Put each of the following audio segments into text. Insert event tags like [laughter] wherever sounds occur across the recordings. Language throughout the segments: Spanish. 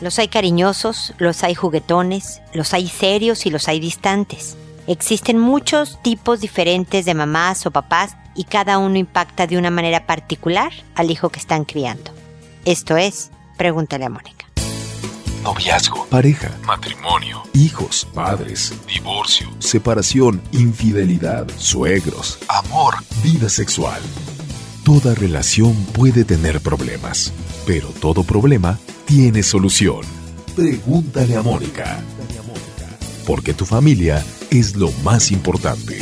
Los hay cariñosos, los hay juguetones, los hay serios y los hay distantes. Existen muchos tipos diferentes de mamás o papás y cada uno impacta de una manera particular al hijo que están criando. Esto es, pregúntale a Mónica. Noviazgo, pareja, matrimonio, hijos, padres, divorcio, separación, infidelidad, suegros, amor, vida sexual. Toda relación puede tener problemas, pero todo problema tiene solución. Pregúntale a Mónica. Porque tu familia es lo más importante.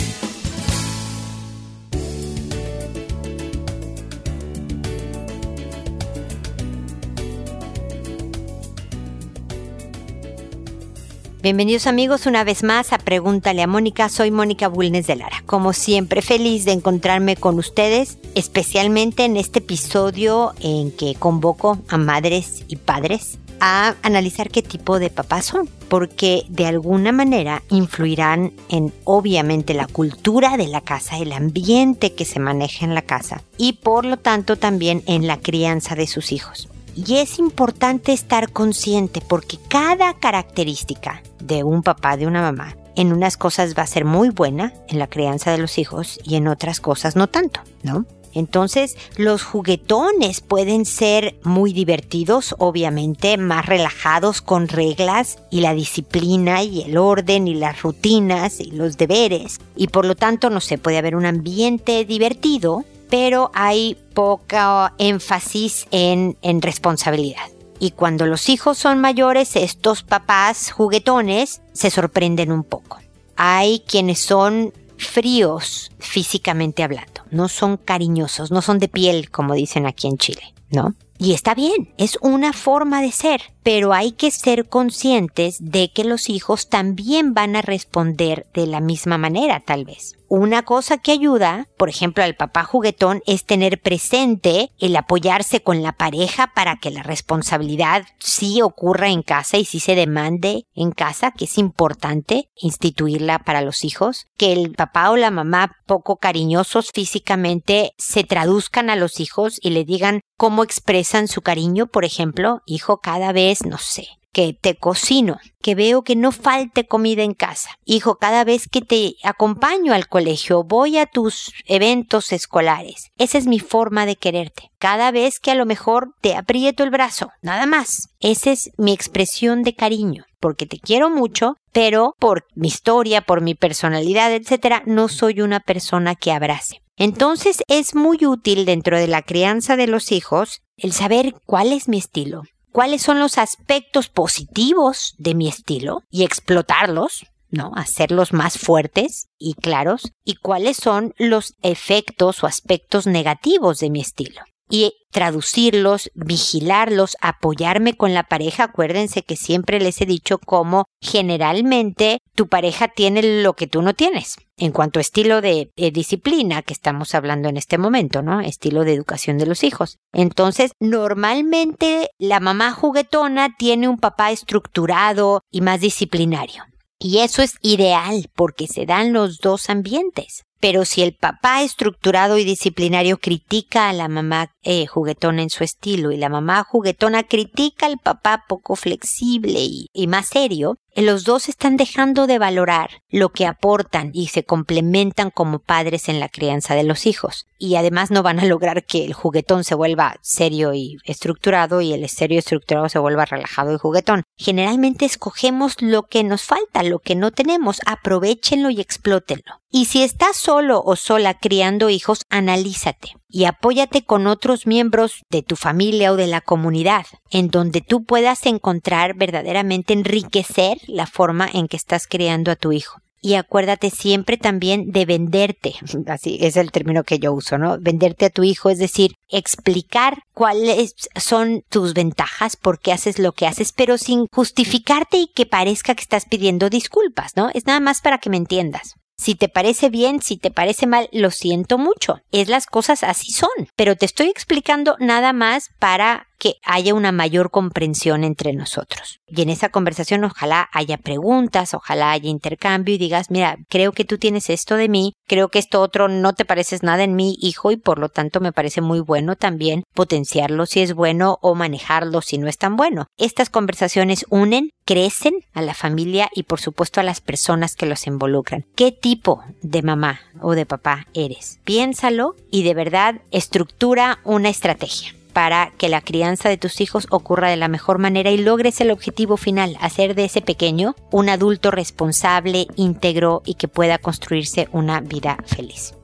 Bienvenidos amigos una vez más a Pregúntale a Mónica. Soy Mónica Bulnes de Lara. Como siempre, feliz de encontrarme con ustedes, especialmente en este episodio en que convoco a madres y padres a analizar qué tipo de papás son, porque de alguna manera influirán en obviamente la cultura de la casa, el ambiente que se maneja en la casa y por lo tanto también en la crianza de sus hijos. Y es importante estar consciente porque cada característica de un papá, de una mamá, en unas cosas va a ser muy buena en la crianza de los hijos y en otras cosas no tanto, ¿no? Entonces, los juguetones pueden ser muy divertidos, obviamente, más relajados con reglas y la disciplina y el orden y las rutinas y los deberes. Y por lo tanto, no sé, puede haber un ambiente divertido, pero hay poca énfasis en, en responsabilidad. Y cuando los hijos son mayores, estos papás juguetones se sorprenden un poco. Hay quienes son fríos físicamente hablando, no son cariñosos, no son de piel como dicen aquí en Chile, ¿no? Y está bien, es una forma de ser, pero hay que ser conscientes de que los hijos también van a responder de la misma manera, tal vez. Una cosa que ayuda, por ejemplo, al papá juguetón es tener presente el apoyarse con la pareja para que la responsabilidad sí ocurra en casa y sí se demande en casa, que es importante instituirla para los hijos, que el papá o la mamá poco cariñosos físicamente se traduzcan a los hijos y le digan cómo expresan su cariño, por ejemplo, hijo, cada vez, no sé, que te cocino, que veo que no falte comida en casa. Hijo, cada vez que te acompaño al colegio, voy a tus eventos escolares. Esa es mi forma de quererte. Cada vez que a lo mejor te aprieto el brazo, nada más. Esa es mi expresión de cariño, porque te quiero mucho, pero por mi historia, por mi personalidad, etcétera, no soy una persona que abrace. Entonces es muy útil dentro de la crianza de los hijos el saber cuál es mi estilo, cuáles son los aspectos positivos de mi estilo y explotarlos, ¿no? Hacerlos más fuertes y claros y cuáles son los efectos o aspectos negativos de mi estilo y traducirlos, vigilarlos, apoyarme con la pareja. Acuérdense que siempre les he dicho cómo generalmente tu pareja tiene lo que tú no tienes. En cuanto a estilo de, disciplina que estamos hablando en este momento, ¿no? Estilo de educación de los hijos. Entonces, normalmente la mamá juguetona tiene un papá estructurado y más disciplinario. Y eso es ideal porque se dan los dos ambientes. Pero si el papá estructurado y disciplinario critica a la mamá eh, juguetona en su estilo y la mamá juguetona critica al papá poco flexible y más serio, los dos están dejando de valorar lo que aportan y se complementan como padres en la crianza de los hijos. Y además no van a lograr que el juguetón se vuelva serio y estructurado y el serio y estructurado se vuelva relajado y juguetón. Generalmente escogemos lo que nos falta, lo que no tenemos, aprovechenlo y explótenlo. Y si estás solo o sola criando hijos, analízate y apóyate con otros miembros de tu familia o de la comunidad, en donde tú puedas encontrar verdaderamente enriquecer la forma en que estás criando a tu hijo. Y acuérdate siempre también de venderte, [laughs] así es el término que yo uso, ¿no? Venderte a tu hijo, es decir, explicar cuáles son tus ventajas, por qué haces lo que haces, pero sin justificarte y que parezca que estás pidiendo disculpas, ¿no? Es nada más para que me entiendas. Si te parece bien, si te parece mal, lo siento mucho. Es las cosas así son. Pero te estoy explicando nada más para que haya una mayor comprensión entre nosotros. Y en esa conversación ojalá haya preguntas, ojalá haya intercambio y digas, mira, creo que tú tienes esto de mí, creo que esto otro no te pareces nada en mi hijo y por lo tanto me parece muy bueno también potenciarlo si es bueno o manejarlo si no es tan bueno. Estas conversaciones unen, crecen a la familia y por supuesto a las personas que los involucran. ¿Qué tipo de mamá o de papá eres? Piénsalo y de verdad estructura una estrategia para que la crianza de tus hijos ocurra de la mejor manera y logres el objetivo final, hacer de ese pequeño un adulto responsable, íntegro y que pueda construirse una vida feliz.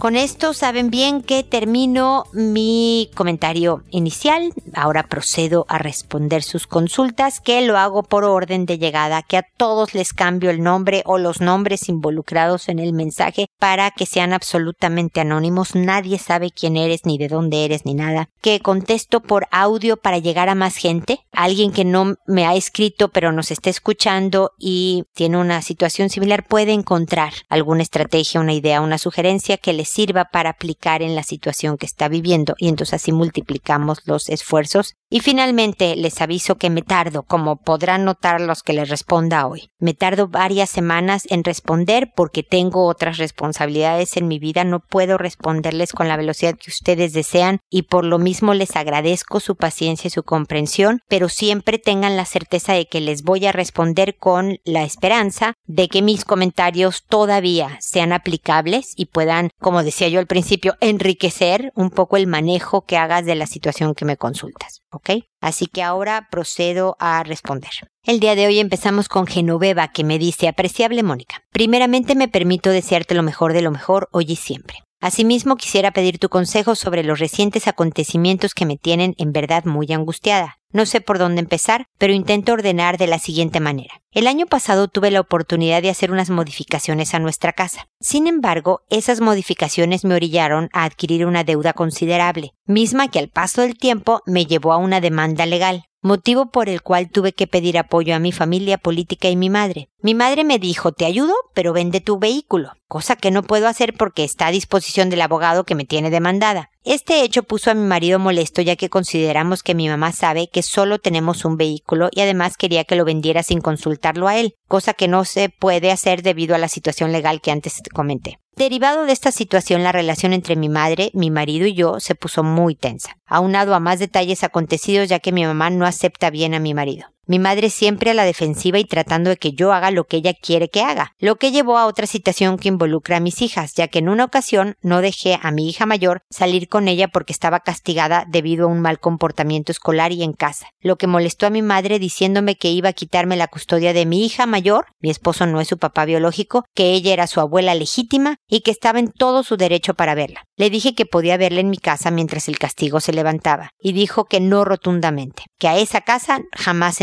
Con esto saben bien que termino mi comentario inicial. Ahora procedo a responder sus consultas, que lo hago por orden de llegada, que a todos les cambio el nombre o los nombres involucrados en el mensaje para que sean absolutamente anónimos. Nadie sabe quién eres, ni de dónde eres, ni nada. Que contesto por audio para llegar a más gente. Alguien que no me ha escrito pero nos está escuchando y tiene una situación similar puede encontrar alguna estrategia, una idea, una sugerencia que les sirva para aplicar en la situación que está viviendo y entonces así multiplicamos los esfuerzos. Y finalmente les aviso que me tardo, como podrán notar los que les responda hoy. Me tardo varias semanas en responder porque tengo otras responsabilidades en mi vida, no puedo responderles con la velocidad que ustedes desean y por lo mismo les agradezco su paciencia y su comprensión, pero siempre tengan la certeza de que les voy a responder con la esperanza de que mis comentarios todavía sean aplicables y puedan, como decía yo al principio, enriquecer un poco el manejo que hagas de la situación que me consultas. ¿Ok? Así que ahora procedo a responder. El día de hoy empezamos con Genoveva que me dice, apreciable Mónica, primeramente me permito desearte lo mejor de lo mejor hoy y siempre. Asimismo, quisiera pedir tu consejo sobre los recientes acontecimientos que me tienen en verdad muy angustiada. No sé por dónde empezar, pero intento ordenar de la siguiente manera. El año pasado tuve la oportunidad de hacer unas modificaciones a nuestra casa. Sin embargo, esas modificaciones me orillaron a adquirir una deuda considerable, misma que al paso del tiempo me llevó a una demanda legal motivo por el cual tuve que pedir apoyo a mi familia política y mi madre. Mi madre me dijo, te ayudo, pero vende tu vehículo, cosa que no puedo hacer porque está a disposición del abogado que me tiene demandada. Este hecho puso a mi marido molesto ya que consideramos que mi mamá sabe que solo tenemos un vehículo y además quería que lo vendiera sin consultarlo a él, cosa que no se puede hacer debido a la situación legal que antes comenté. Derivado de esta situación, la relación entre mi madre, mi marido y yo se puso muy tensa, aunado a más detalles acontecidos ya que mi mamá no acepta bien a mi marido mi madre siempre a la defensiva y tratando de que yo haga lo que ella quiere que haga, lo que llevó a otra situación que involucra a mis hijas, ya que en una ocasión no dejé a mi hija mayor salir con ella porque estaba castigada debido a un mal comportamiento escolar y en casa, lo que molestó a mi madre diciéndome que iba a quitarme la custodia de mi hija mayor, mi esposo no es su papá biológico, que ella era su abuela legítima y que estaba en todo su derecho para verla. Le dije que podía verla en mi casa mientras el castigo se levantaba, y dijo que no rotundamente, que a esa casa jamás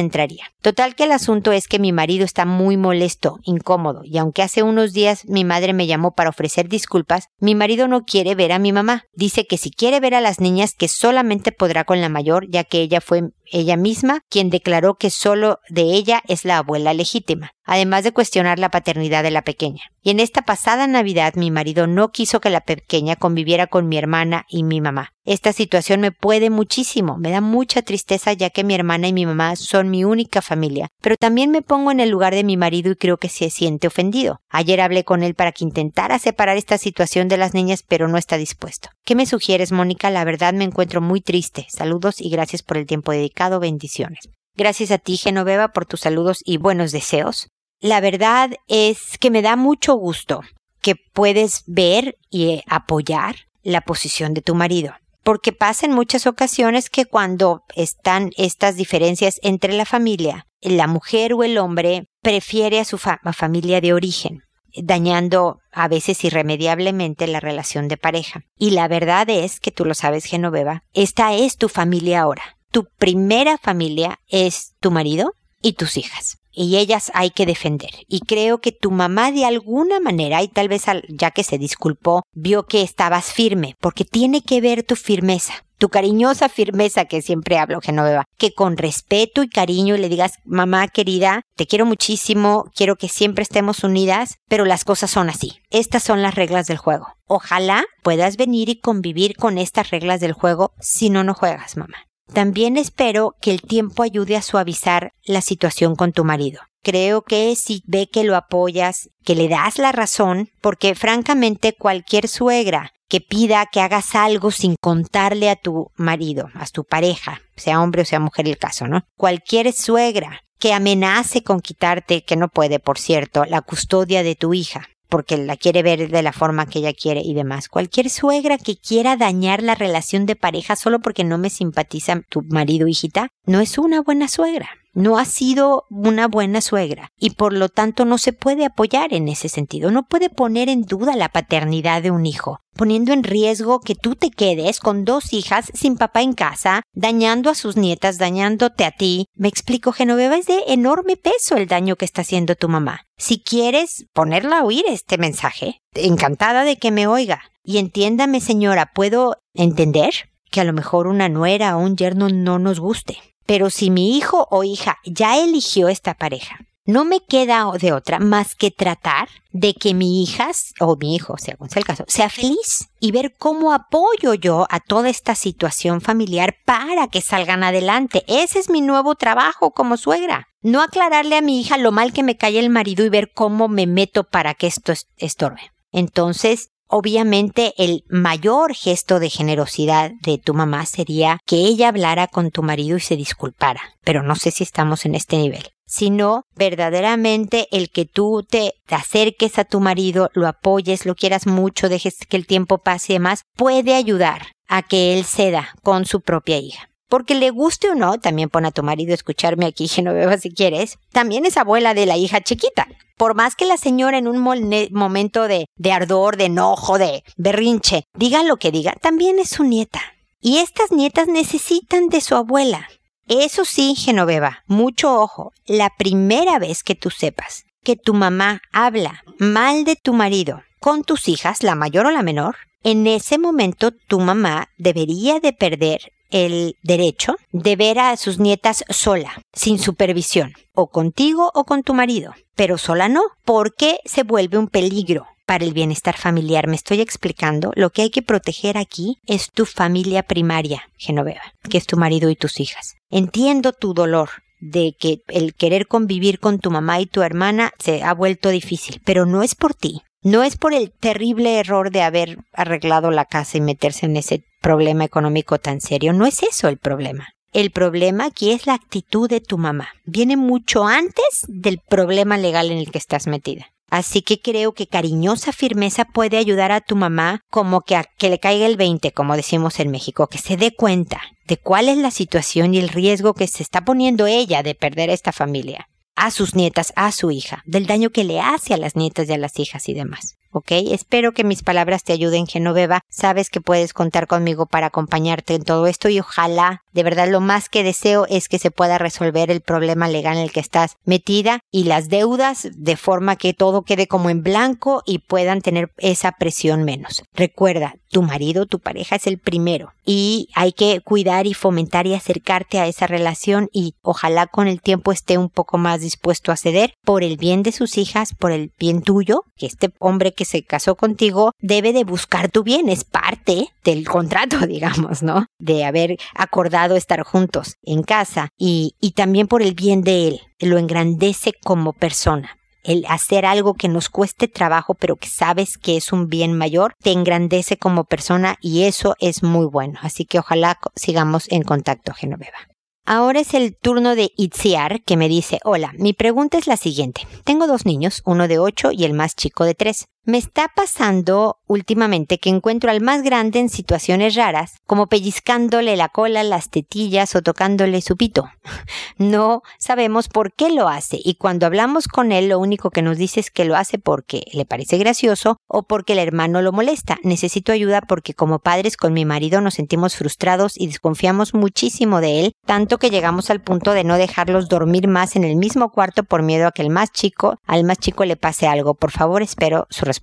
Total que el asunto es que mi marido está muy molesto, incómodo, y aunque hace unos días mi madre me llamó para ofrecer disculpas, mi marido no quiere ver a mi mamá. Dice que si quiere ver a las niñas que solamente podrá con la mayor, ya que ella fue ella misma quien declaró que solo de ella es la abuela legítima, además de cuestionar la paternidad de la pequeña. Y en esta pasada Navidad mi marido no quiso que la pequeña conviviera con mi hermana y mi mamá. Esta situación me puede muchísimo, me da mucha tristeza ya que mi hermana y mi mamá son mi única familia, pero también me pongo en el lugar de mi marido y creo que se siente ofendido. Ayer hablé con él para que intentara separar esta situación de las niñas, pero no está dispuesto. ¿Qué me sugieres, Mónica? La verdad me encuentro muy triste. Saludos y gracias por el tiempo dedicado. Bendiciones. Gracias a ti, Genoveva, por tus saludos y buenos deseos. La verdad es que me da mucho gusto que puedes ver y apoyar la posición de tu marido porque pasa en muchas ocasiones que cuando están estas diferencias entre la familia, la mujer o el hombre prefiere a su familia de origen, dañando a veces irremediablemente la relación de pareja. Y la verdad es que tú lo sabes, Genoveva, esta es tu familia ahora. Tu primera familia es tu marido y tus hijas y ellas hay que defender. Y creo que tu mamá de alguna manera, y tal vez ya que se disculpó, vio que estabas firme, porque tiene que ver tu firmeza tu cariñosa [laughs] firmeza que siempre hablo, Genoveva, que con respeto y cariño le digas, mamá querida, te quiero muchísimo, quiero que siempre estemos unidas, pero las cosas son así. Estas son las reglas del juego. Ojalá puedas venir y convivir con estas reglas del juego si no, no juegas, mamá. También espero que el tiempo ayude a suavizar la situación con tu marido. Creo que si ve que lo apoyas, que le das la razón, porque francamente cualquier suegra que pida que hagas algo sin contarle a tu marido, a tu pareja, sea hombre o sea mujer el caso, ¿no? Cualquier suegra que amenace con quitarte, que no puede, por cierto, la custodia de tu hija, porque la quiere ver de la forma que ella quiere y demás. Cualquier suegra que quiera dañar la relación de pareja solo porque no me simpatiza tu marido, hijita, no es una buena suegra no ha sido una buena suegra y por lo tanto no se puede apoyar en ese sentido, no puede poner en duda la paternidad de un hijo, poniendo en riesgo que tú te quedes con dos hijas sin papá en casa, dañando a sus nietas, dañándote a ti. Me explico, Genoveva, es de enorme peso el daño que está haciendo tu mamá. Si quieres ponerla a oír este mensaje, encantada de que me oiga. Y entiéndame, señora, ¿puedo entender? que a lo mejor una nuera o un yerno no nos guste. Pero si mi hijo o hija ya eligió esta pareja, no me queda de otra más que tratar de que mi hija o mi hijo, según sea el caso, sea feliz y ver cómo apoyo yo a toda esta situación familiar para que salgan adelante. Ese es mi nuevo trabajo como suegra. No aclararle a mi hija lo mal que me cae el marido y ver cómo me meto para que esto estorbe. Entonces, Obviamente el mayor gesto de generosidad de tu mamá sería que ella hablara con tu marido y se disculpara, pero no sé si estamos en este nivel. Sino verdaderamente el que tú te, acerques a tu marido, lo apoyes, lo quieras mucho, dejes que el tiempo pase y demás, puede ayudar a que él ceda con su propia hija. Porque le guste o no, también pone a tu marido escucharme aquí, [laughs] Genoveva, si quieres, también es abuela de la hija chiquita por más que la señora en un momento de, ardor, de enojo, de berrinche, diga lo que diga, también es su nieta. Y estas nietas necesitan de su abuela. Eso sí, Genoveva, mucho ojo, la primera vez que tú sepas que tu mamá habla mal de tu marido con tus hijas, la mayor o la menor, en ese momento tu mamá debería de perder el derecho de ver a sus nietas sola, sin supervisión, o contigo o con tu marido, pero sola no, porque se vuelve un peligro para el bienestar familiar. Me estoy explicando. Lo que hay que proteger aquí es tu familia primaria, Genoveva, que es tu marido y tus hijas. Entiendo tu dolor de que el querer convivir con tu mamá y tu hermana se ha vuelto difícil, pero no es por ti. No es por el terrible error de haber arreglado la casa y meterse en ese problema económico tan serio. No es eso el problema. El problema aquí es la actitud de tu mamá. Viene mucho antes del problema legal en el que estás metida. Así que creo que cariñosa firmeza puede ayudar a tu mamá como que a que le caiga el 20, como decimos en México, que se dé cuenta de cuál es la situación y el riesgo que se está poniendo ella de perder esta familia, a sus nietas, a su hija, del daño que le hace a las nietas y a las hijas y demás. ¿Ok? Espero que mis palabras te ayuden, Genoveva. Sabes que puedes contar conmigo para acompañarte en todo esto y ojalá, de verdad, lo más que deseo es que se pueda resolver el problema legal en el que estás metida y las deudas de forma que todo quede como en blanco y puedan tener esa presión menos. Recuerda, tu marido, tu pareja es el primero y hay que cuidar y fomentar y acercarte a esa relación y ojalá con el tiempo esté un poco más dispuesto a ceder por el bien de sus hijas, por el bien tuyo, que este hombre que se casó contigo debe de buscar tu bien, es parte del contrato, [laughs] digamos, ¿no? De haber acordado estar juntos en casa y, y también por el bien de él, lo engrandece como persona el hacer algo que nos cueste trabajo, pero que sabes que es un bien mayor, te engrandece como persona y eso es muy bueno. Así que ojalá sigamos en contacto, Genoveva. Ahora es el turno de Itziar, que me dice, hola, mi pregunta es la siguiente. Tengo dos niños, uno de ocho y el más chico de tres. Me está pasando últimamente que encuentro al más grande en situaciones raras, como pellizcándole la cola, las tetillas o tocándole su pito. [laughs] No sabemos por qué lo hace y cuando hablamos con él lo único que nos dice es que lo hace porque le parece gracioso o porque el hermano lo molesta. Necesito ayuda porque como padres con mi marido nos sentimos frustrados y desconfiamos muchísimo de él, tanto que llegamos al punto de no dejarlos dormir más en el mismo cuarto por miedo a que el más chico, al más chico le pase algo. Por favor, espero su respuesta.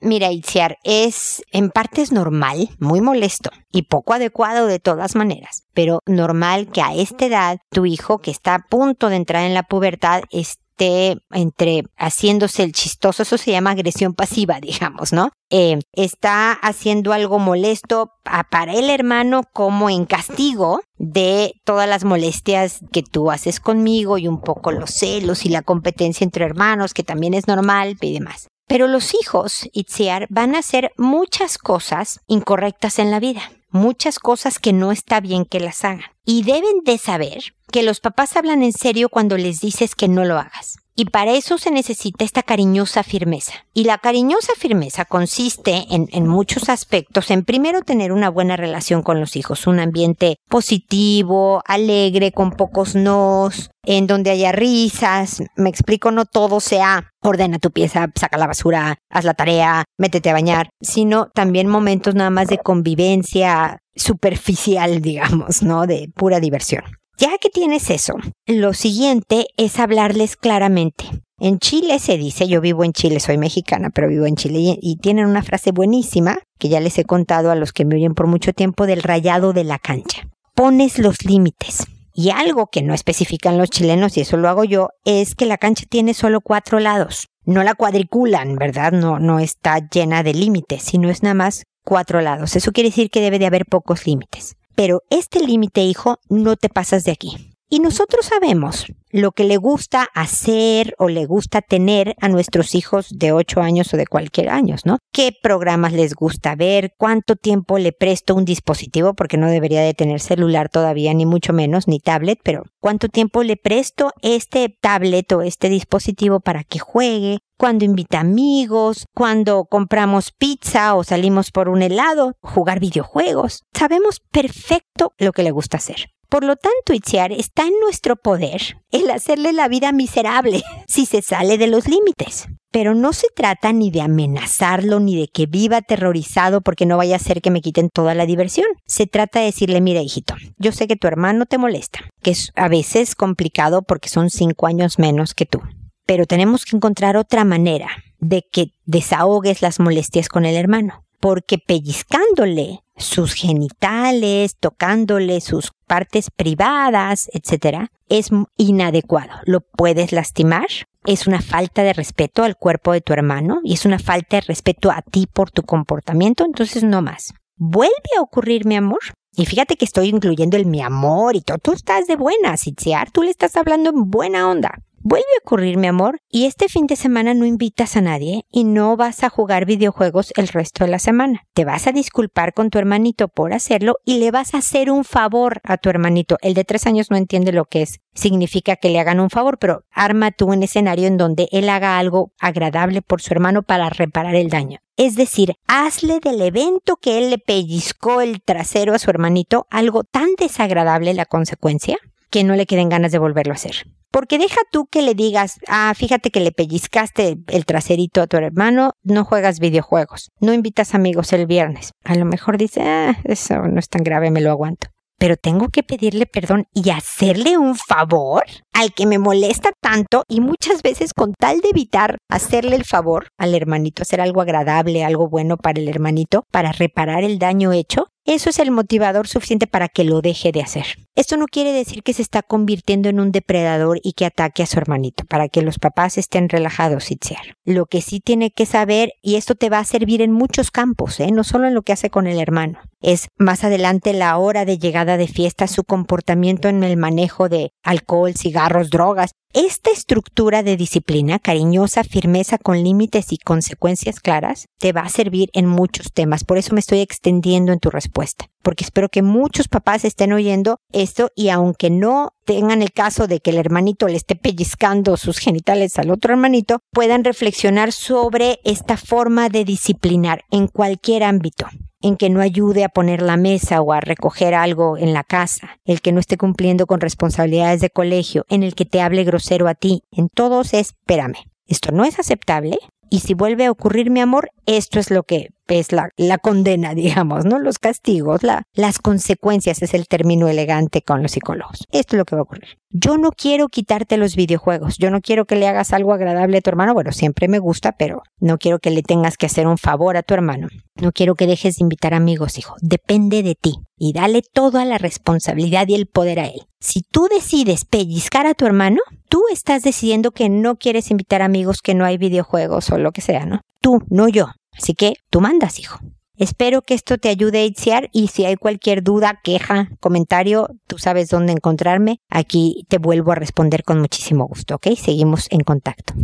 Mira, Itziar, es en parte es normal, muy molesto y poco adecuado de todas maneras, pero normal que a esta edad tu hijo que está a punto de entrar en la pubertad esté entre haciéndose el chistoso, eso se llama agresión pasiva, [laughs] digamos, ¿no? Eh, está haciendo algo molesto para el hermano como en castigo de todas las molestias que tú haces conmigo y un poco los celos y la competencia entre hermanos, que también es normal y demás. Pero los hijos, Itziar, van a hacer muchas cosas incorrectas en la vida, muchas cosas que no está bien que las hagan. Y deben de saber que los papás hablan en serio cuando les dices que no lo hagas. Y para eso se necesita esta cariñosa firmeza. Y la cariñosa firmeza consiste en, en, muchos aspectos en primero tener una buena relación con los hijos, un ambiente positivo, alegre, con pocos nos, en donde haya risas. Me explico, no todo sea ordena tu pieza, saca la basura, haz la tarea, métete a bañar, sino también momentos nada más de convivencia superficial, [laughs] digamos, ¿no? De pura diversión. Ya que tienes eso, lo siguiente es hablarles claramente. En Chile se dice, yo vivo en Chile, soy mexicana, pero vivo en Chile, y, tienen una frase buenísima que ya les he contado a los que me oyen por mucho tiempo del rayado de la cancha. Pones los límites. Y algo que no especifican los chilenos, y eso lo hago yo, es que la cancha tiene solo cuatro lados. No la cuadriculan, ¿verdad? No, no está llena de límites, sino es nada más cuatro lados. Eso quiere decir que debe de haber pocos límites. Pero este límite, hijo, no te pasas de aquí. Y nosotros sabemos lo que le gusta hacer o le gusta tener a nuestros hijos de 8 años o de cualquier año, ¿no? ¿Qué programas les gusta ver? ¿Cuánto tiempo le presto un dispositivo? Porque no debería de tener celular todavía, ni mucho menos, ni tablet, pero ¿cuánto tiempo le presto este tablet o este dispositivo para que juegue? cuando invita amigos, cuando compramos pizza o salimos por un helado, jugar videojuegos. Sabemos perfecto lo que le gusta hacer. Por lo tanto, Itziar, está en nuestro poder el hacerle la vida miserable [laughs] si se sale de los límites. Pero no se trata ni de amenazarlo ni de que viva aterrorizado porque no vaya a ser que me quiten toda la diversión. Se trata de decirle, mira hijito, yo sé que tu hermano te molesta, que es a veces complicado porque son cinco años menos que tú. Pero tenemos que encontrar otra manera de que desahogues las molestias con el hermano porque pellizcándole sus genitales, tocándole sus partes privadas, etc., es inadecuado. Lo puedes lastimar, es una falta de respeto al cuerpo de tu hermano y es una falta de respeto a ti por tu comportamiento, entonces no más. Vuelve a ocurrir, mi amor. Y fíjate que estoy incluyendo el mi amor y todo. Tú estás de buena, Sitziar. Tú le estás hablando en buena onda. Vuelve a ocurrir, mi amor, y este fin de semana no invitas a nadie y no vas a jugar videojuegos el resto de la semana. Te vas a disculpar con tu hermanito por hacerlo y le vas a hacer un favor a tu hermanito. El de tres años no entiende lo que es. Significa que le hagan un favor, pero arma tú un escenario en donde él haga algo agradable por su hermano para reparar el daño. Es decir, hazle del evento que él le pellizcó el trasero a su hermanito algo tan desagradable la consecuencia que no le queden ganas de volverlo a hacer. Porque deja tú que le digas, ah, fíjate que le pellizcaste el traserito a tu hermano, no juegas videojuegos, no invitas amigos el viernes. A lo mejor dice, ah, eso no es tan grave, me lo aguanto. Pero tengo que pedirle perdón y hacerle un favor al que me molesta tanto y muchas veces con tal de evitar hacerle el favor al hermanito, hacer algo agradable, algo bueno para el hermanito, para reparar el daño hecho, eso es el motivador suficiente para que lo deje de hacer. Esto no quiere decir que se está convirtiendo en un depredador y que ataque a su hermanito, para que los papás estén relajados, Itziar. Lo que sí tiene que saber, y esto te va a servir en muchos campos, ¿eh? no solo en lo que hace con el hermano. es más adelante la hora de llegada de fiesta, su comportamiento en el manejo de alcohol, cigarros, drogas. Esta estructura de disciplina, cariñosa, firmeza con límites y consecuencias claras, te va a servir en muchos temas. Por eso me estoy extendiendo en tu respuesta, porque espero que muchos papás estén oyendo esto y aunque no tengan el caso de que el hermanito le esté pellizcando sus genitales al otro hermanito, puedan reflexionar sobre esta forma de disciplinar en cualquier ámbito en que no ayude a poner la mesa o a recoger algo en la casa, el que no esté cumpliendo con responsabilidades de colegio, en el que te hable grosero a ti, en todos espérame. Esto no es aceptable y si vuelve a ocurrir mi amor, esto es lo que es la, la condena, [laughs] digamos, ¿no? Los castigos, la, las consecuencias es el término elegante con los psicólogos. Esto es lo que va a ocurrir. Yo no quiero quitarte los videojuegos, yo no quiero que le hagas algo agradable a tu hermano, bueno, siempre me gusta, pero no quiero que le tengas que hacer un favor a tu hermano. No quiero que dejes de invitar amigos, hijo. Depende de ti y dale toda la responsabilidad y el poder a él. Si tú decides pellizcar a tu hermano, tú estás decidiendo que no quieres invitar amigos, que no hay videojuegos o lo que sea, ¿no? Tú, no yo. Así que tú mandas, hijo. Espero que esto te ayude a iniciar y si hay cualquier duda, queja, comentario, tú sabes dónde encontrarme. Aquí te vuelvo a responder con muchísimo gusto, ¿ok? Seguimos en contacto.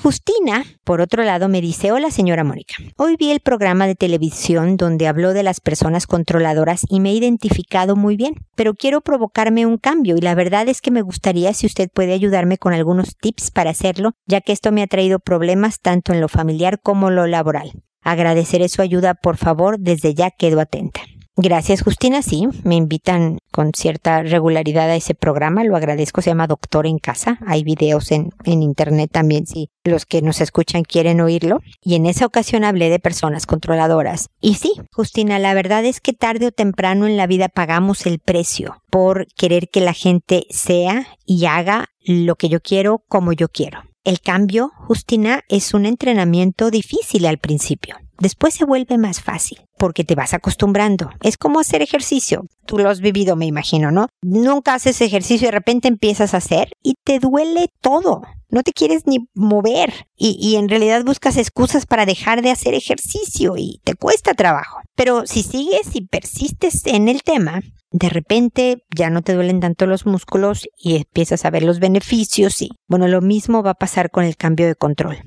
Justina, por otro lado, me dice, hola señora Mónica, hoy vi el programa de televisión donde habló de las personas controladoras y me he identificado muy bien, pero quiero provocarme un cambio y la verdad es que me gustaría si usted puede ayudarme con algunos tips para hacerlo, ya que esto me ha traído problemas tanto en lo familiar como lo laboral. Agradeceré su ayuda, por favor, desde ya quedo atenta. Gracias, Justina. Sí, me invitan con cierta regularidad a ese programa. Lo agradezco. Se llama Doctor en Casa. Hay videos en, en Internet también si los que nos escuchan quieren oírlo. Y en esa ocasión hablé de personas controladoras. Y sí, Justina, la verdad es que tarde o temprano en la vida pagamos el precio por querer que la gente sea y haga lo que yo quiero como yo quiero. El cambio, Justina, es un entrenamiento difícil al principio. Después se vuelve más fácil porque te vas acostumbrando. Es como hacer ejercicio. Tú lo has vivido, me imagino, ¿no? Nunca haces ejercicio y de repente empiezas a hacer y te duele todo. No te quieres ni mover y, y, en realidad buscas excusas para dejar de hacer ejercicio y te cuesta trabajo. Pero si sigues y persistes en el tema, de repente ya no te duelen tanto los músculos y empiezas a ver los beneficios y bueno, lo mismo va a pasar con el cambio de control.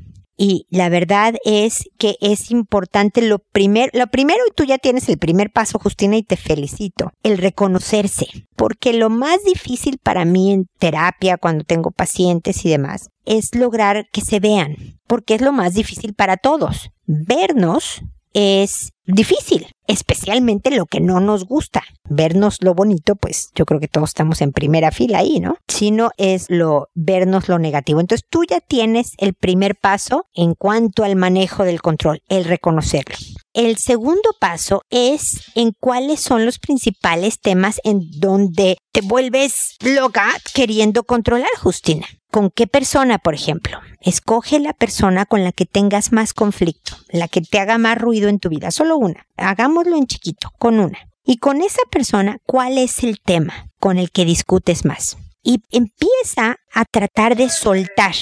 Y la verdad es que es importante lo primero, lo primero y tú ya tienes el primer paso, Justina, y te felicito, el reconocerse. Porque lo más difícil para mí en terapia, cuando tengo pacientes y demás, es lograr que se vean. Porque es lo más difícil para todos. Vernos es difícil, especialmente lo que no nos gusta. Vernos lo bonito, pues yo creo que todos estamos en primera fila ahí, ¿no? Sino es lo vernos lo negativo. Entonces tú ya tienes el primer paso en cuanto al manejo del control, el reconocerlo. El segundo paso es en cuáles son los principales temas en donde te vuelves loca queriendo controlar, Justina. ¿Con qué persona, por ejemplo? Escoge la persona con la que tengas más conflicto, la que te haga más ruido en tu vida, solo una. Hagámoslo en chiquito, con una. Y con esa persona, ¿cuál es el tema con el que discutes más? Y empieza a tratar de soltar,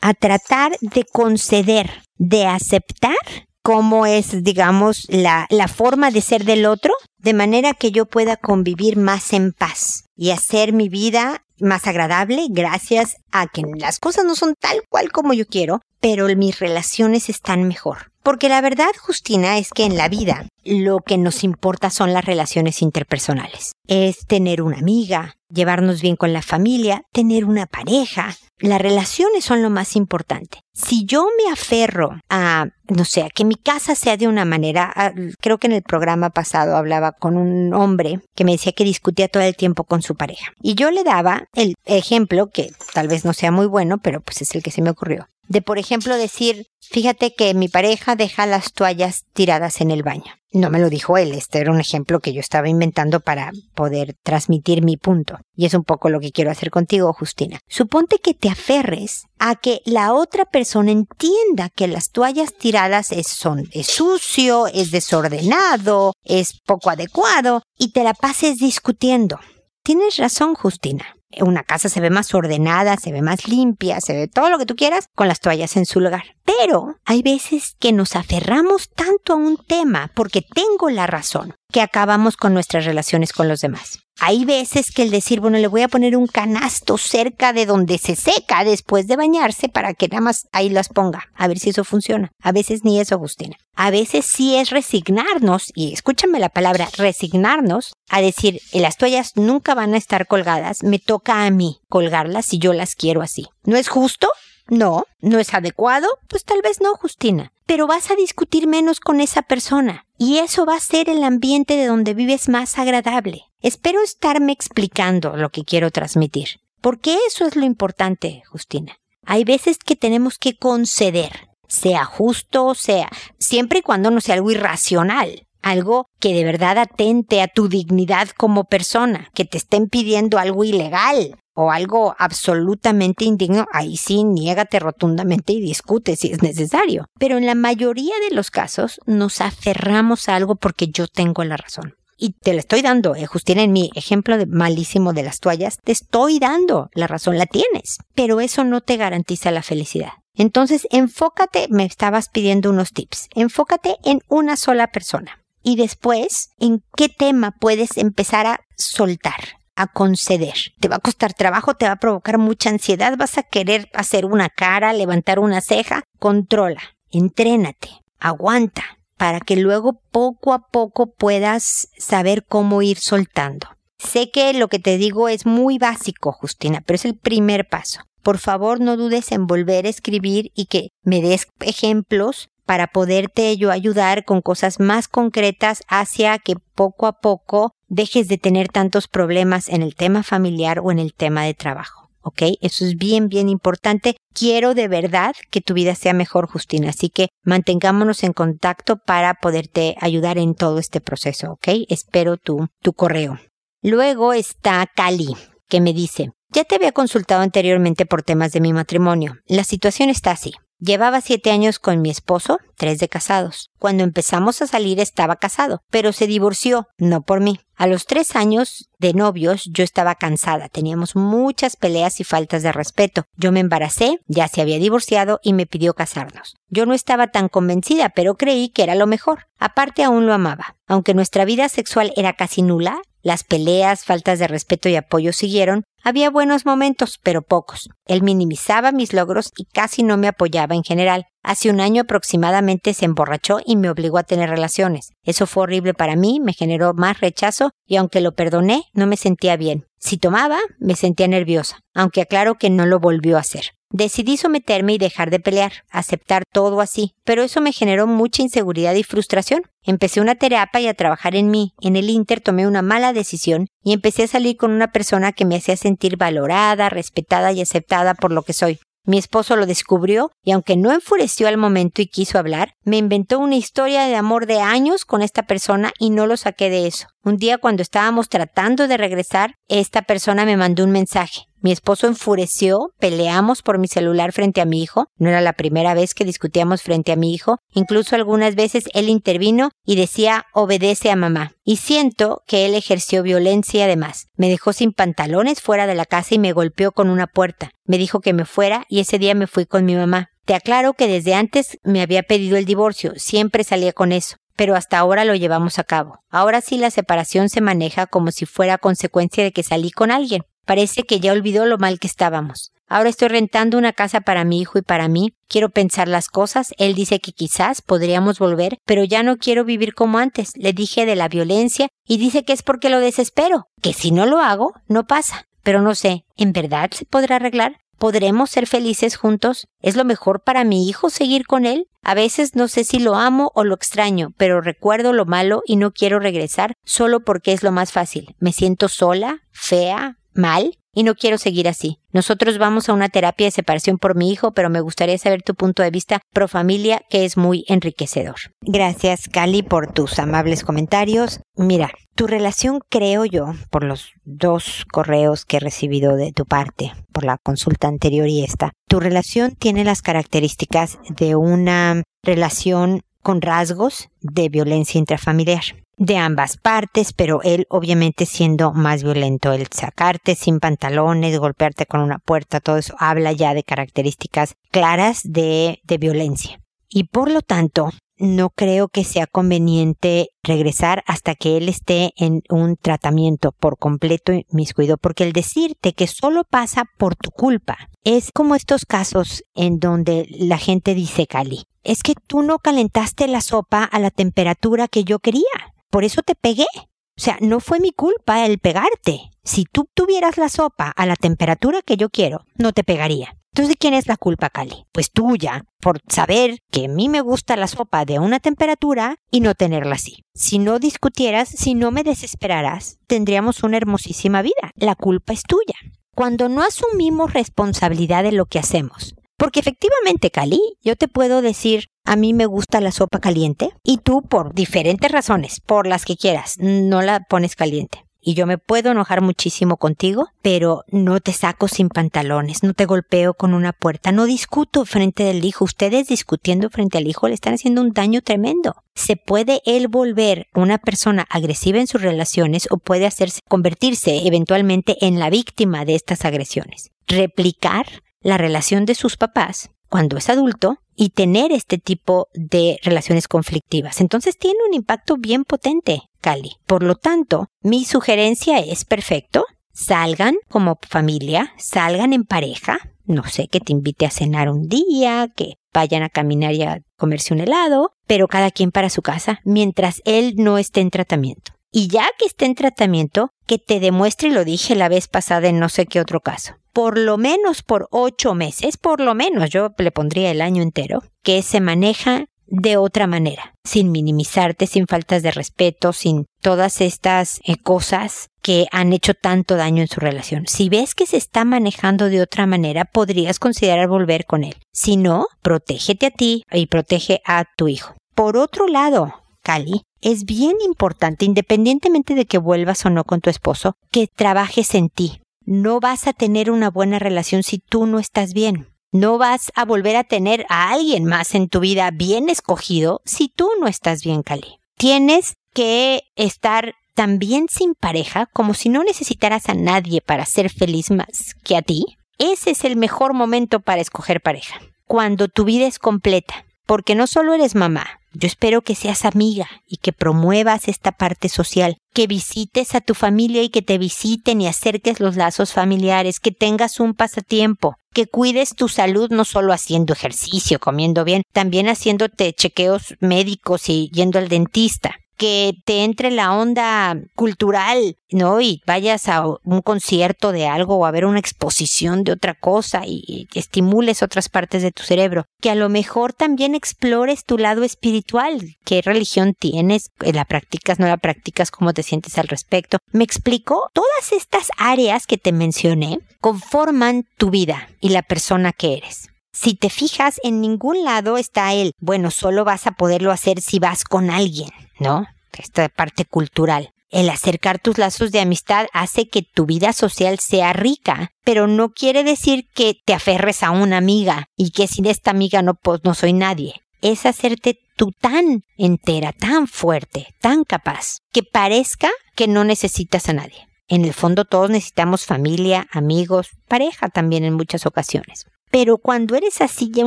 a tratar de conceder, de aceptar cómo es, digamos, la, la forma de ser del otro, de manera que yo pueda convivir más en paz y hacer mi vida más agradable gracias a que las cosas no son tal cual como yo quiero, pero mis relaciones están mejor. Porque la verdad, Justina, es que en la vida lo que nos importa son las relaciones interpersonales. Es tener una amiga, llevarnos bien con la familia, tener una pareja. Las relaciones son lo más importante. Si yo me aferro a, no sé, a que mi casa sea de una manera, creo que en el programa pasado hablaba con un hombre que me decía que discutía todo el tiempo con su pareja. Y yo le daba el ejemplo, que tal vez no sea muy bueno, pero pues es el que se me ocurrió de, por ejemplo, decir, fíjate que mi pareja deja las toallas tiradas en el baño. No me lo dijo él, este era un ejemplo que yo estaba inventando para poder transmitir mi punto. Y es un poco lo que quiero hacer contigo, Justina. Suponte que te aferres a que la otra persona entienda que las toallas tiradas es, son, es sucio, es desordenado, es poco adecuado, y te la pases discutiendo. Tienes razón, Justina una casa se ve más ordenada, se ve más limpia, se ve todo lo que tú quieras con las toallas en su lugar. Pero hay veces que nos aferramos tanto a un tema porque tengo la razón que acabamos con nuestras relaciones con los demás. Hay veces que el decir, bueno, le voy a poner un canasto cerca de donde se seca después de bañarse para que nada más ahí las ponga, a ver si eso funciona. A veces ni eso, Agustina. A veces sí es resignarnos, y escúchame la palabra, resignarnos a decir, las toallas nunca van a estar colgadas, me toca a mí colgarlas si yo las quiero así. ¿No es justo? No, no es adecuado, pues tal vez no, Justina, pero vas a discutir menos con esa persona y eso va a ser el ambiente de donde vives más agradable. Espero estarme explicando lo que quiero transmitir, porque eso es lo importante, Justina. Hay veces que tenemos que conceder, sea justo, sea, siempre y cuando no sea algo irracional, algo que de verdad atente a tu dignidad como persona, que te estén pidiendo algo ilegal, o algo absolutamente indigno, ahí sí niégate rotundamente y discute si es necesario. Pero en la mayoría de los casos nos aferramos a algo porque yo tengo la razón. Y te la estoy dando, eh, Justina, en mi ejemplo de malísimo de las toallas, te estoy dando la razón, la tienes. Pero eso no te garantiza la felicidad. Entonces, enfócate, me estabas pidiendo unos tips, enfócate en una sola persona. Y después, en qué tema puedes empezar a soltar a conceder. Te va a costar trabajo, te va a provocar mucha ansiedad, vas a querer hacer una cara, levantar una ceja. Controla, entrénate, aguanta, para que luego poco a poco puedas saber cómo ir soltando. Sé que lo que te digo es muy básico, Justina, pero es el primer paso. Por favor, no dudes en volver a escribir y que me des ejemplos para poderte yo ayudar con cosas más concretas hacia que poco a poco dejes de tener tantos problemas en el tema familiar o en el tema de trabajo. ¿Ok? Eso es bien, bien importante. Quiero de verdad que tu vida sea mejor, Justina. Así que mantengámonos en contacto para poderte ayudar en todo este proceso. ¿Ok? Espero tu, tu correo. Luego está Cali, que me dice, ya te había consultado anteriormente por temas de mi matrimonio. La situación está así. Llevaba siete años con mi esposo, tres de casados. Cuando empezamos a salir estaba casado, pero se divorció, no por mí. A los tres años de novios yo estaba cansada, teníamos muchas peleas y faltas de respeto. Yo me embaracé, ya se había divorciado y me pidió casarnos. Yo no estaba tan convencida, pero creí que era lo mejor. Aparte aún lo amaba. Aunque nuestra vida sexual era casi nula, las peleas, faltas de respeto y apoyo siguieron. Había buenos momentos, pero pocos. Él minimizaba mis logros y casi no me apoyaba en general. Hace un año aproximadamente se emborrachó y me obligó a tener relaciones. Eso fue horrible para mí, me generó más rechazo y aunque lo perdoné, no me sentía bien. Si tomaba, me sentía nerviosa, aunque aclaro que no lo volvió a hacer. Decidí someterme y dejar de pelear, aceptar todo así, pero eso me generó mucha inseguridad y frustración. Empecé una terapia y a trabajar en mí. En el Inter tomé una mala decisión y empecé a salir con una persona que me hacía sentir valorada, respetada y aceptada por lo que soy. Mi esposo lo descubrió y aunque no enfureció al momento y quiso hablar, me inventó una historia de amor de años con esta persona y no lo saqué de eso. Un día cuando estábamos tratando de regresar, esta persona me mandó un mensaje. Mi esposo enfureció, peleamos por mi celular frente a mi hijo. No era la primera vez que discutíamos frente a mi hijo. Incluso algunas veces él intervino y decía obedece a mamá. Y siento que él ejerció violencia además. Me dejó sin pantalones fuera de la casa y me golpeó con una puerta. Me dijo que me fuera y ese día me fui con mi mamá. Te aclaro que desde antes me había pedido el divorcio, siempre salía con eso pero hasta ahora lo llevamos a cabo. Ahora sí la separación se maneja como si fuera consecuencia de que salí con alguien. Parece que ya olvidó lo mal que estábamos. Ahora estoy rentando una casa para mi hijo y para mí. Quiero pensar las cosas. Él dice que quizás podríamos volver, pero ya no quiero vivir como antes. Le dije de la violencia y dice que es porque lo desespero, que si no lo hago, no pasa. Pero no sé, ¿en verdad se podrá arreglar? ¿Podremos ser felices juntos? ¿Es lo mejor para mi hijo seguir con él? A veces no sé si lo amo o lo extraño, pero recuerdo lo malo y no quiero regresar solo porque es lo más fácil. Me siento sola, fea, mal y no quiero seguir así. Nosotros vamos a una terapia de separación por mi hijo, pero me gustaría saber tu punto de vista pro familia, que es muy enriquecedor. Gracias, Cali, por tus amables comentarios. Mira, tu relación, creo yo, por los dos correos que he recibido de tu parte, por la consulta anterior y esta, tu relación tiene las características de una relación con rasgos de violencia intrafamiliar de ambas partes, pero él obviamente siendo más violento, el sacarte sin pantalones, golpearte con una puerta, todo eso habla ya de características claras de, violencia. Y por lo tanto, no creo que sea conveniente regresar hasta que él esté en un tratamiento por completo miscuido, porque el decirte que solo pasa por tu culpa es como estos casos en donde la gente dice, Cali, es que tú no calentaste la sopa a la temperatura que yo quería, por eso te pegué. O sea, no fue mi culpa el pegarte. Si tú tuvieras la sopa a la temperatura que yo quiero, no te pegaría. Entonces, ¿de quién es la culpa, Cali? Pues tuya, por saber que a mí me gusta la sopa de una temperatura y no tenerla así. Si no discutieras, si no me desesperaras, tendríamos una hermosísima vida. La culpa es tuya. Cuando no asumimos responsabilidad de lo que hacemos, porque efectivamente, Cali, yo te puedo decir, a mí me gusta la sopa caliente y tú por diferentes razones, por las que quieras, no la pones caliente. Y yo me puedo enojar muchísimo contigo, pero no te saco sin pantalones, no te golpeo con una puerta, no discuto frente del hijo. Ustedes discutiendo frente al hijo le están haciendo un daño tremendo. Se puede él volver una persona agresiva en sus relaciones o puede hacerse convertirse eventualmente en la víctima de estas agresiones. Replicar la relación de sus papás cuando es adulto y tener este tipo de relaciones conflictivas. Entonces tiene un impacto bien potente, Cali. Por lo tanto, mi sugerencia es perfecto. Salgan como familia, salgan en pareja, no sé, que te invite a cenar un día, que vayan a caminar y a comerse un helado, pero cada quien para su casa, mientras él no esté en tratamiento. Y ya que esté en tratamiento, que te demuestre, y lo dije la vez pasada en no sé qué otro caso, por lo menos por ocho meses, por lo menos yo le pondría el año entero, que se maneja de otra manera, sin minimizarte, sin faltas de respeto, sin todas estas eh, cosas que han hecho tanto daño en su relación. Si ves que se está manejando de otra manera, podrías considerar volver con él. Si no, protégete a ti y protege a tu hijo. Por otro lado, Cali, es bien importante, independientemente de que vuelvas o no con tu esposo, que trabajes en ti, no vas a tener una buena relación si tú no estás bien. No vas a volver a tener a alguien más en tu vida bien escogido si tú no estás bien, Cali. Tienes que estar también sin pareja, como si no necesitaras a nadie para ser feliz más que a ti. Ese es el mejor momento para escoger pareja. Cuando tu vida es completa, porque no solo eres mamá, yo espero que seas amiga y que promuevas esta parte social, que visites a tu familia y que te visiten y acerques los lazos familiares, que tengas un pasatiempo, que cuides tu salud no solo haciendo ejercicio, comiendo bien, también haciéndote chequeos médicos y yendo al dentista que te entre la onda cultural, ¿no? Y vayas a un concierto de algo o a ver una exposición de otra cosa y, estimules otras partes de tu cerebro. Que a lo mejor también explores tu lado espiritual. ¿Qué religión tienes? ¿La practicas? ¿No la practicas? ¿Cómo te sientes al respecto? ¿Me explico? Todas estas áreas que te mencioné conforman tu vida y la persona que eres. Si te fijas, en ningún lado está el, bueno, solo vas a poderlo hacer si vas con alguien, ¿no? Esta parte cultural. El acercar tus lazos de amistad hace que tu vida social sea rica, pero no quiere decir que te aferres a una amiga y que sin esta amiga no, pues, no soy nadie. Es hacerte tú tan entera, tan fuerte, tan capaz, que parezca que no necesitas a nadie. En el fondo todos necesitamos familia, amigos, pareja también en muchas ocasiones. Pero cuando eres así ya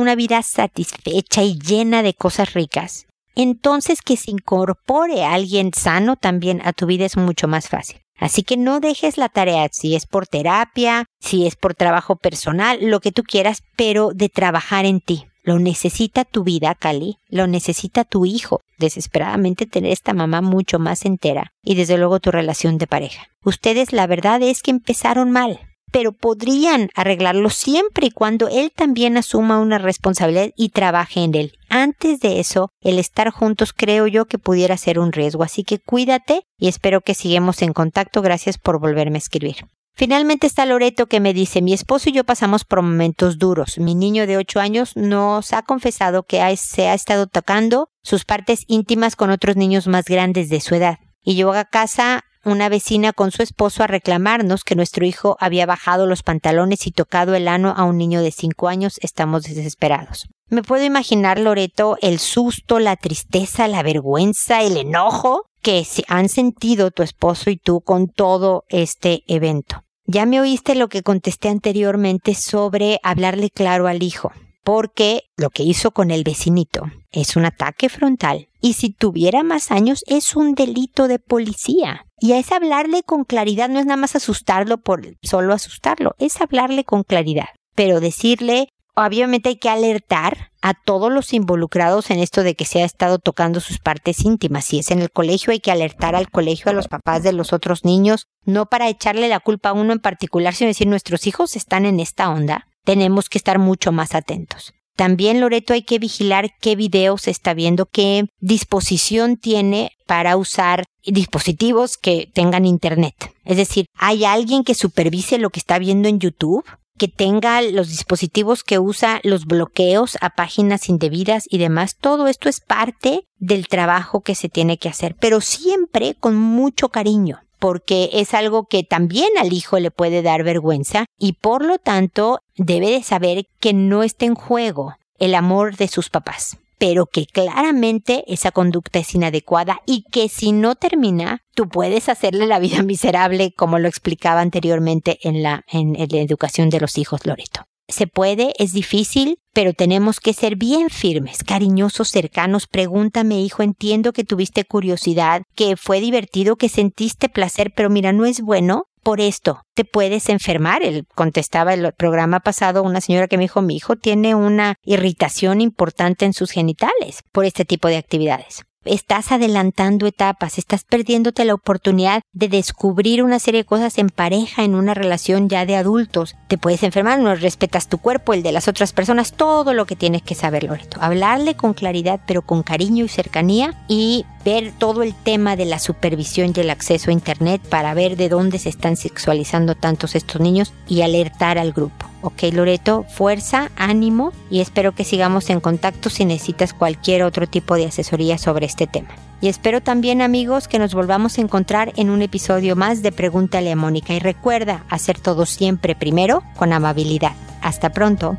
una vida satisfecha y llena de cosas ricas, entonces que se incorpore alguien sano también a tu vida es mucho más fácil. Así que no dejes la tarea, si es por terapia, si es por trabajo personal, lo que tú quieras, pero de trabajar en ti. Lo necesita tu vida, Cali, lo necesita tu hijo, desesperadamente tener esta mamá mucho más entera y desde luego tu relación de pareja. Ustedes la verdad es que empezaron mal, pero podrían arreglarlo siempre y cuando él también asuma una responsabilidad y trabaje en él. Antes de eso, el estar juntos creo yo que pudiera ser un riesgo, así que cuídate y espero que sigamos en contacto. Gracias por volverme a escribir. Finalmente está Loreto que me dice, mi esposo y yo pasamos por momentos duros. Mi niño de 8 años nos ha confesado que se ha estado tocando sus partes íntimas con otros niños más grandes de su edad. Y llegó a casa una vecina con su esposo a reclamarnos que nuestro hijo había bajado los pantalones y tocado el ano a un niño de cinco años. Estamos desesperados. Me puedo imaginar, Loreto, el susto, la tristeza, la vergüenza, el enojo que han sentido tu esposo y tú con todo este evento. Ya me oíste lo que contesté anteriormente sobre hablarle claro al hijo. porque lo que hizo con el vecinito es un ataque frontal y si tuviera más años es un delito de policía. Y es hablarle con claridad, no es nada más asustarlo por solo asustarlo, es hablarle con claridad. Pero decirle, obviamente hay que alertar a todos los involucrados en esto de que se ha estado tocando sus partes íntimas. Si es en el colegio, hay que alertar al colegio, a los papás de los otros niños, no para echarle la culpa a uno en particular, sino decir nuestros hijos están en esta onda. Tenemos que estar mucho más atentos. También, Loreto, hay que vigilar qué video se está viendo, qué disposición tiene para usar dispositivos que tengan internet. Es decir, ¿hay alguien que supervise lo que está viendo en YouTube? que tenga los dispositivos que usa, los bloqueos a páginas indebidas y demás. Todo esto es parte del trabajo que se tiene que hacer, pero siempre con mucho cariño porque es algo que también al hijo le puede dar vergüenza y por lo tanto debe de saber que no está en juego el amor de sus papás pero que claramente esa conducta es inadecuada y que si no termina, tú puedes hacerle la vida [laughs] miserable, como lo explicaba anteriormente en la, en, la educación de los hijos Loreto. Se puede, es difícil, pero tenemos que ser bien firmes, cariñosos, cercanos. Pregúntame, hijo, entiendo que tuviste curiosidad, que fue divertido, que sentiste placer, pero mira, no es bueno por esto te puedes enfermar. Él contestaba el programa pasado una señora que me dijo, mi hijo tiene una irritación importante en sus genitales por este tipo de actividades estás adelantando etapas, estás perdiéndote la oportunidad de descubrir una serie de cosas en pareja, en una relación ya de adultos. Te puedes enfermar, no respetas tu cuerpo, el de las otras personas, todo lo que tienes que saber, Loreto. Hablarle con claridad, pero con cariño y cercanía y ver todo el tema de la supervisión y el acceso a Internet para ver de dónde se están sexualizando tantos estos niños y alertar al grupo. Ok, Loreto, fuerza, ánimo y espero que sigamos en contacto si necesitas cualquier otro tipo de asesoría sobre este tema. Y espero también amigos que nos volvamos a encontrar en un episodio más de Pregúntale a Mónica y recuerda hacer todo siempre primero con amabilidad. Hasta pronto.